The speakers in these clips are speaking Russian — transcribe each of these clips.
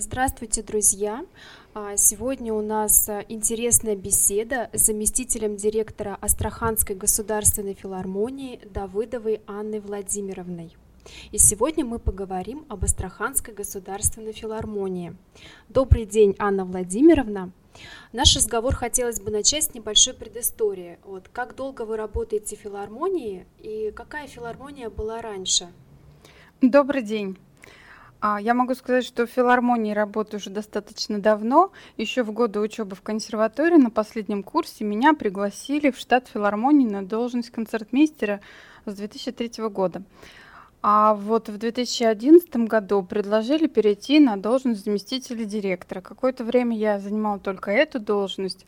Здравствуйте, друзья! А, сегодня у нас а, интересная беседа с заместителем директора Астраханской государственной филармонии Давыдовой Анной Владимировной. И сегодня мы поговорим об Астраханской государственной филармонии. Добрый день, Анна Владимировна. Наш разговор хотелось бы начать с небольшой предыстории. Вот, как долго вы работаете в филармонии и какая филармония была раньше? Добрый день. А, я могу сказать, что в филармонии работаю уже достаточно давно. Еще в годы учебы в консерватории на последнем курсе меня пригласили в штат филармонии на должность концертмейстера с 2003 года. А вот в 2011 году предложили перейти на должность заместителя директора. Какое-то время я занимала только эту должность,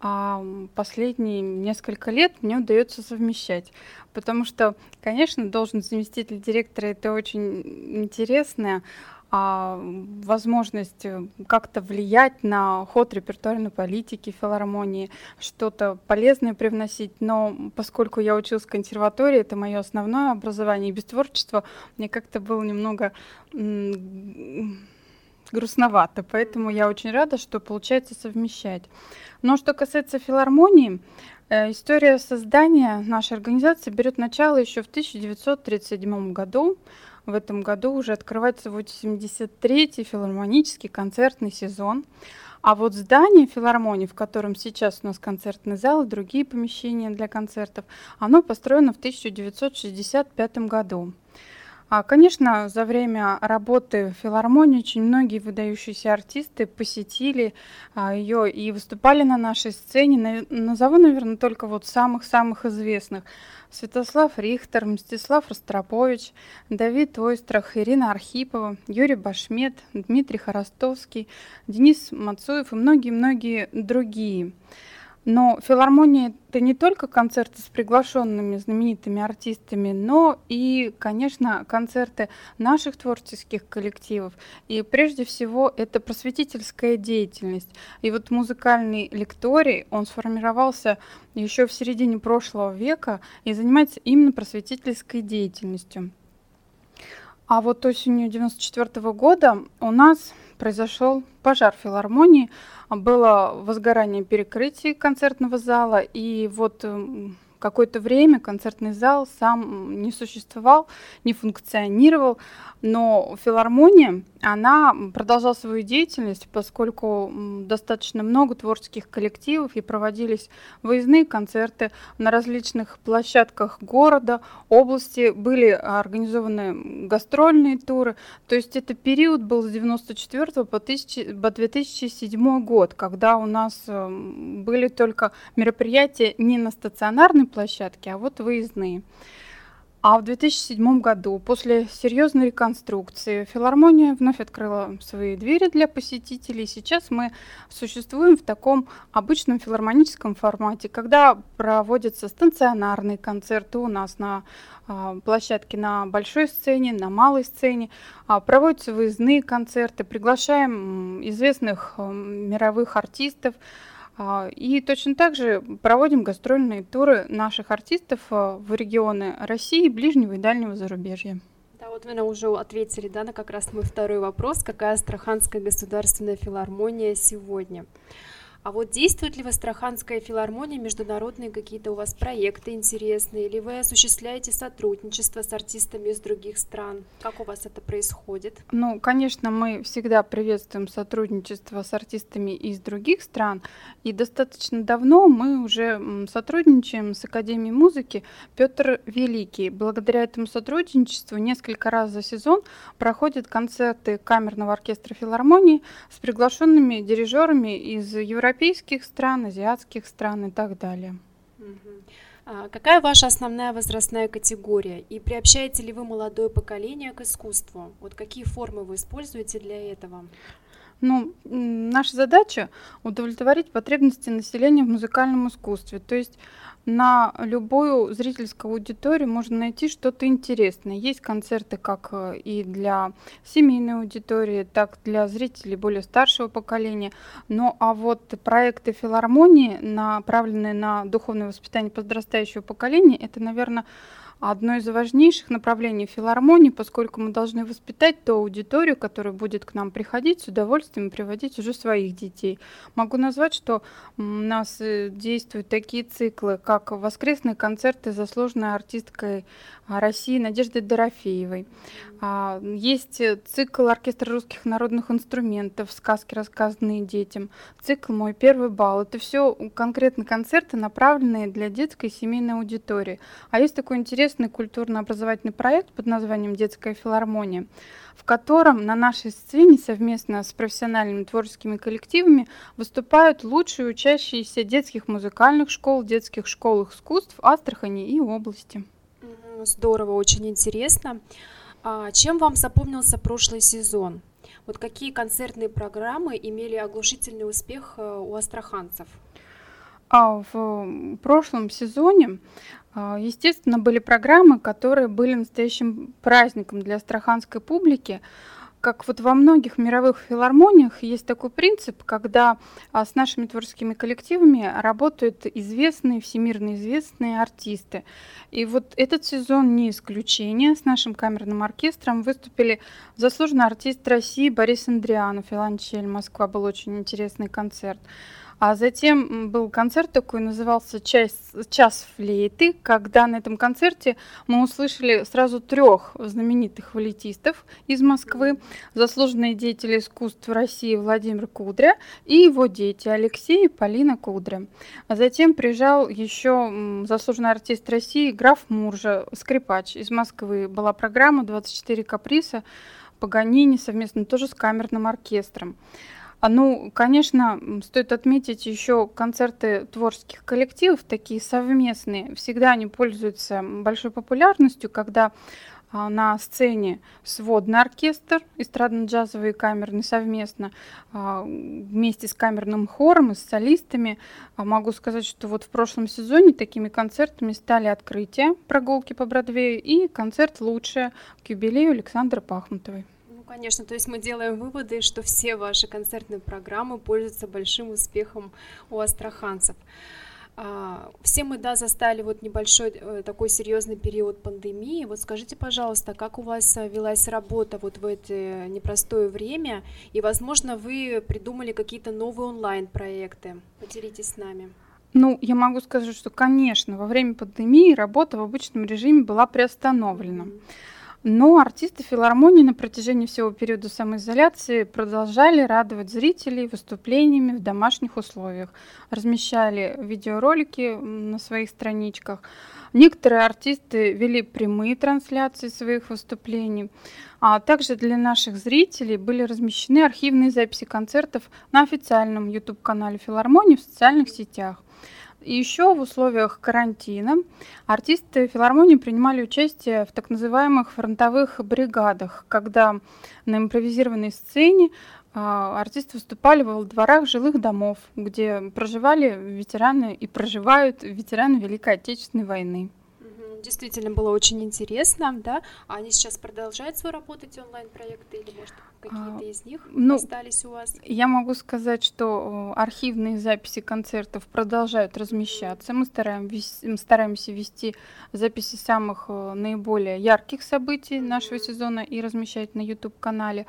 а последние несколько лет мне удается совмещать. Потому что, конечно, должность заместителя директора это очень интересная а, возможность э, как-то влиять на ход репертуарной политики филармонии, что-то полезное привносить. Но поскольку я училась в консерватории, это мое основное образование, и без творчества мне как-то было немного грустновато, поэтому я очень рада, что получается совмещать. Но что касается филармонии, э, история создания нашей организации берет начало еще в 1937 году. В этом году уже открывается 83-й филармонический концертный сезон. А вот здание филармонии, в котором сейчас у нас концертный зал и другие помещения для концертов, оно построено в 1965 году. А, конечно, за время работы в филармонии очень многие выдающиеся артисты посетили а, ее и выступали на нашей сцене. Назову, наверное, только вот самых-самых известных. Святослав Рихтер, Мстислав Ростропович, Давид Ойстрах, Ирина Архипова, Юрий Башмет, Дмитрий Хоростовский, Денис Мацуев и многие-многие другие. Но филармония — это не только концерты с приглашенными знаменитыми артистами, но и, конечно, концерты наших творческих коллективов. И прежде всего это просветительская деятельность. И вот музыкальный лекторий, он сформировался еще в середине прошлого века и занимается именно просветительской деятельностью. А вот осенью 1994 года у нас произошел. Пожар филармонии, было возгорание перекрытий концертного зала, и вот эм, какое-то время концертный зал сам не существовал, не функционировал, но филармония, она продолжала свою деятельность, поскольку достаточно много творческих коллективов и проводились выездные концерты на различных площадках города, области, были организованы гастрольные туры. То есть это период был с 94 по, 1000, по 2007 год, когда у нас эм, были только мероприятия не на стационарной площадке, а вот выездные. А в 2007 году, после серьезной реконструкции, филармония вновь открыла свои двери для посетителей. Сейчас мы существуем в таком обычном филармоническом формате, когда проводятся станционарные концерты у нас на а, площадке на большой сцене, на малой сцене, а, проводятся выездные концерты, приглашаем известных а, мировых артистов, и точно так же проводим гастрольные туры наших артистов а, в регионы России, ближнего и дальнего зарубежья. Да, вот вы нам уже ответили, да, на как раз мой второй вопрос, какая Астраханская государственная филармония сегодня. А вот действует ли в Астраханская филармония международные какие-то у вас проекты интересные, или вы осуществляете сотрудничество с артистами из других стран? Как у вас это происходит? Ну, конечно, мы всегда приветствуем сотрудничество с артистами из других стран, и достаточно давно мы уже сотрудничаем с Академией музыки Петр Великий. Благодаря этому сотрудничеству несколько раз за сезон проходят концерты камерного оркестра филармонии с приглашенными дирижерами из Европы европейских стран, азиатских стран и так далее. А какая ваша основная возрастная категория? И приобщаете ли вы молодое поколение к искусству? Вот какие формы вы используете для этого? Ну, наша задача удовлетворить потребности населения в музыкальном искусстве. То есть на любую зрительскую аудиторию можно найти что-то интересное. Есть концерты как э, и для семейной аудитории, так и для зрителей более старшего поколения. Ну а вот проекты филармонии, направленные на духовное воспитание подрастающего поколения, это, наверное, одно из важнейших направлений филармонии, поскольку мы должны воспитать ту аудиторию, которая будет к нам приходить с удовольствием приводить уже своих детей. Могу назвать, что у нас э, действуют такие циклы, как воскресные концерты заслуженной артисткой России Надежды Дорофеевой. А, есть цикл оркестра русских народных инструментов, сказки, рассказанные детям, цикл «Мой первый бал». Это все конкретно концерты, направленные для детской и семейной аудитории. А есть такой интересный культурно-образовательный проект под названием «Детская филармония», в котором на нашей сцене совместно с профессиональными творческими коллективами выступают лучшие учащиеся детских музыкальных школ, детских школ искусств Астрахани и области. Здорово, очень интересно. А чем вам запомнился прошлый сезон? Вот какие концертные программы имели оглушительный успех э, у астраханцев? А в прошлом сезоне, а, естественно, были программы, которые были настоящим праздником для астраханской публики как вот во многих мировых филармониях есть такой принцип, когда а, с нашими творческими коллективами работают известные, всемирно известные артисты. И вот этот сезон не исключение. С нашим камерным оркестром выступили заслуженный артист России Борис Андрианов, Виолончель Москва, был очень интересный концерт. А затем был концерт такой, назывался «Час, «Час флейты», когда на этом концерте мы услышали сразу трех знаменитых флейтистов из Москвы, заслуженные деятели искусств России Владимир Кудря и его дети Алексей и Полина Кудря. А затем приезжал еще заслуженный артист России граф Муржа, скрипач из Москвы. Была программа «24 каприса», Паганини совместно тоже с камерным оркестром. А, ну, конечно, стоит отметить еще концерты творческих коллективов, такие совместные. Всегда они пользуются большой популярностью, когда а, на сцене сводный оркестр, эстрадно-джазовый и камерный совместно, а, вместе с камерным хором и с солистами. Могу сказать, что вот в прошлом сезоне такими концертами стали открытие прогулки по Бродвею и концерт «Лучшее» к юбилею Александры Пахмутовой конечно. То есть мы делаем выводы, что все ваши концертные программы пользуются большим успехом у астраханцев. А, все мы, да, застали вот небольшой э, такой серьезный период пандемии. Вот скажите, пожалуйста, как у вас э, велась работа вот в это непростое время? И, возможно, вы придумали какие-то новые онлайн-проекты. Поделитесь с нами. Ну, я могу сказать, что, конечно, во время пандемии работа в обычном режиме была приостановлена. Mm-hmm. Но артисты филармонии на протяжении всего периода самоизоляции продолжали радовать зрителей выступлениями в домашних условиях. Размещали видеоролики на своих страничках. Некоторые артисты вели прямые трансляции своих выступлений. А также для наших зрителей были размещены архивные записи концертов на официальном YouTube-канале филармонии в социальных сетях. И еще в условиях карантина артисты филармонии принимали участие в так называемых фронтовых бригадах, когда на импровизированной сцене а, артисты выступали во дворах жилых домов, где проживали ветераны и проживают ветераны Великой Отечественной войны действительно было очень интересно, да. А они сейчас продолжают свою работу, эти онлайн-проекты, или, может, какие-то а, из них ну, остались у вас? Я могу сказать, что архивные записи концертов продолжают размещаться. Мы стараемся, стараемся вести записи самых наиболее ярких событий нашего сезона и размещать на YouTube-канале.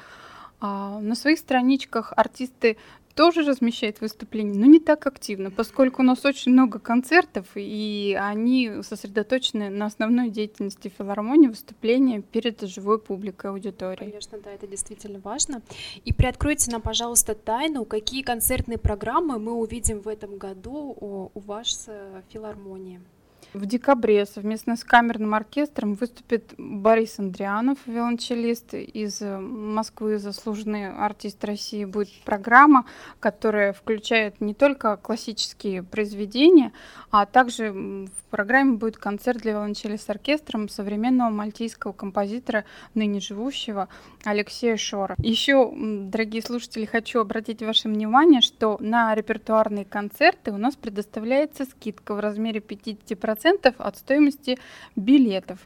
А на своих страничках артисты тоже размещает выступления, но не так активно, поскольку у нас очень много концертов, и они сосредоточены на основной деятельности филармонии, выступления перед живой публикой, аудиторией. Конечно, да, это действительно важно. И приоткройте нам, пожалуйста, тайну, какие концертные программы мы увидим в этом году у вас в филармонии. В декабре совместно с камерным оркестром выступит Борис Андрианов, виолончелист из Москвы, заслуженный артист России. Будет программа, которая включает не только классические произведения, а также в программе будет концерт для виолончели с оркестром современного мальтийского композитора, ныне живущего Алексея Шора. Еще, дорогие слушатели, хочу обратить ваше внимание, что на репертуарные концерты у нас предоставляется скидка в размере 50% 10% от стоимости билетов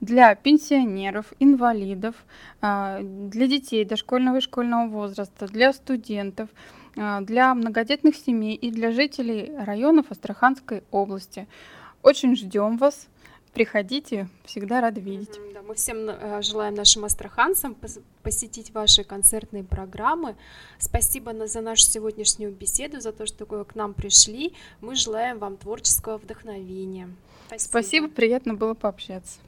для пенсионеров, инвалидов, а, для детей дошкольного и школьного возраста, для студентов, а, для многодетных семей и для жителей районов Астраханской области. Очень ждем вас. Приходите, всегда рады видеть. Да, мы всем э, желаем нашим астраханцам посетить ваши концертные программы. Спасибо за нашу сегодняшнюю беседу, за то, что к нам пришли. Мы желаем вам творческого вдохновения. Спасибо, Спасибо приятно было пообщаться.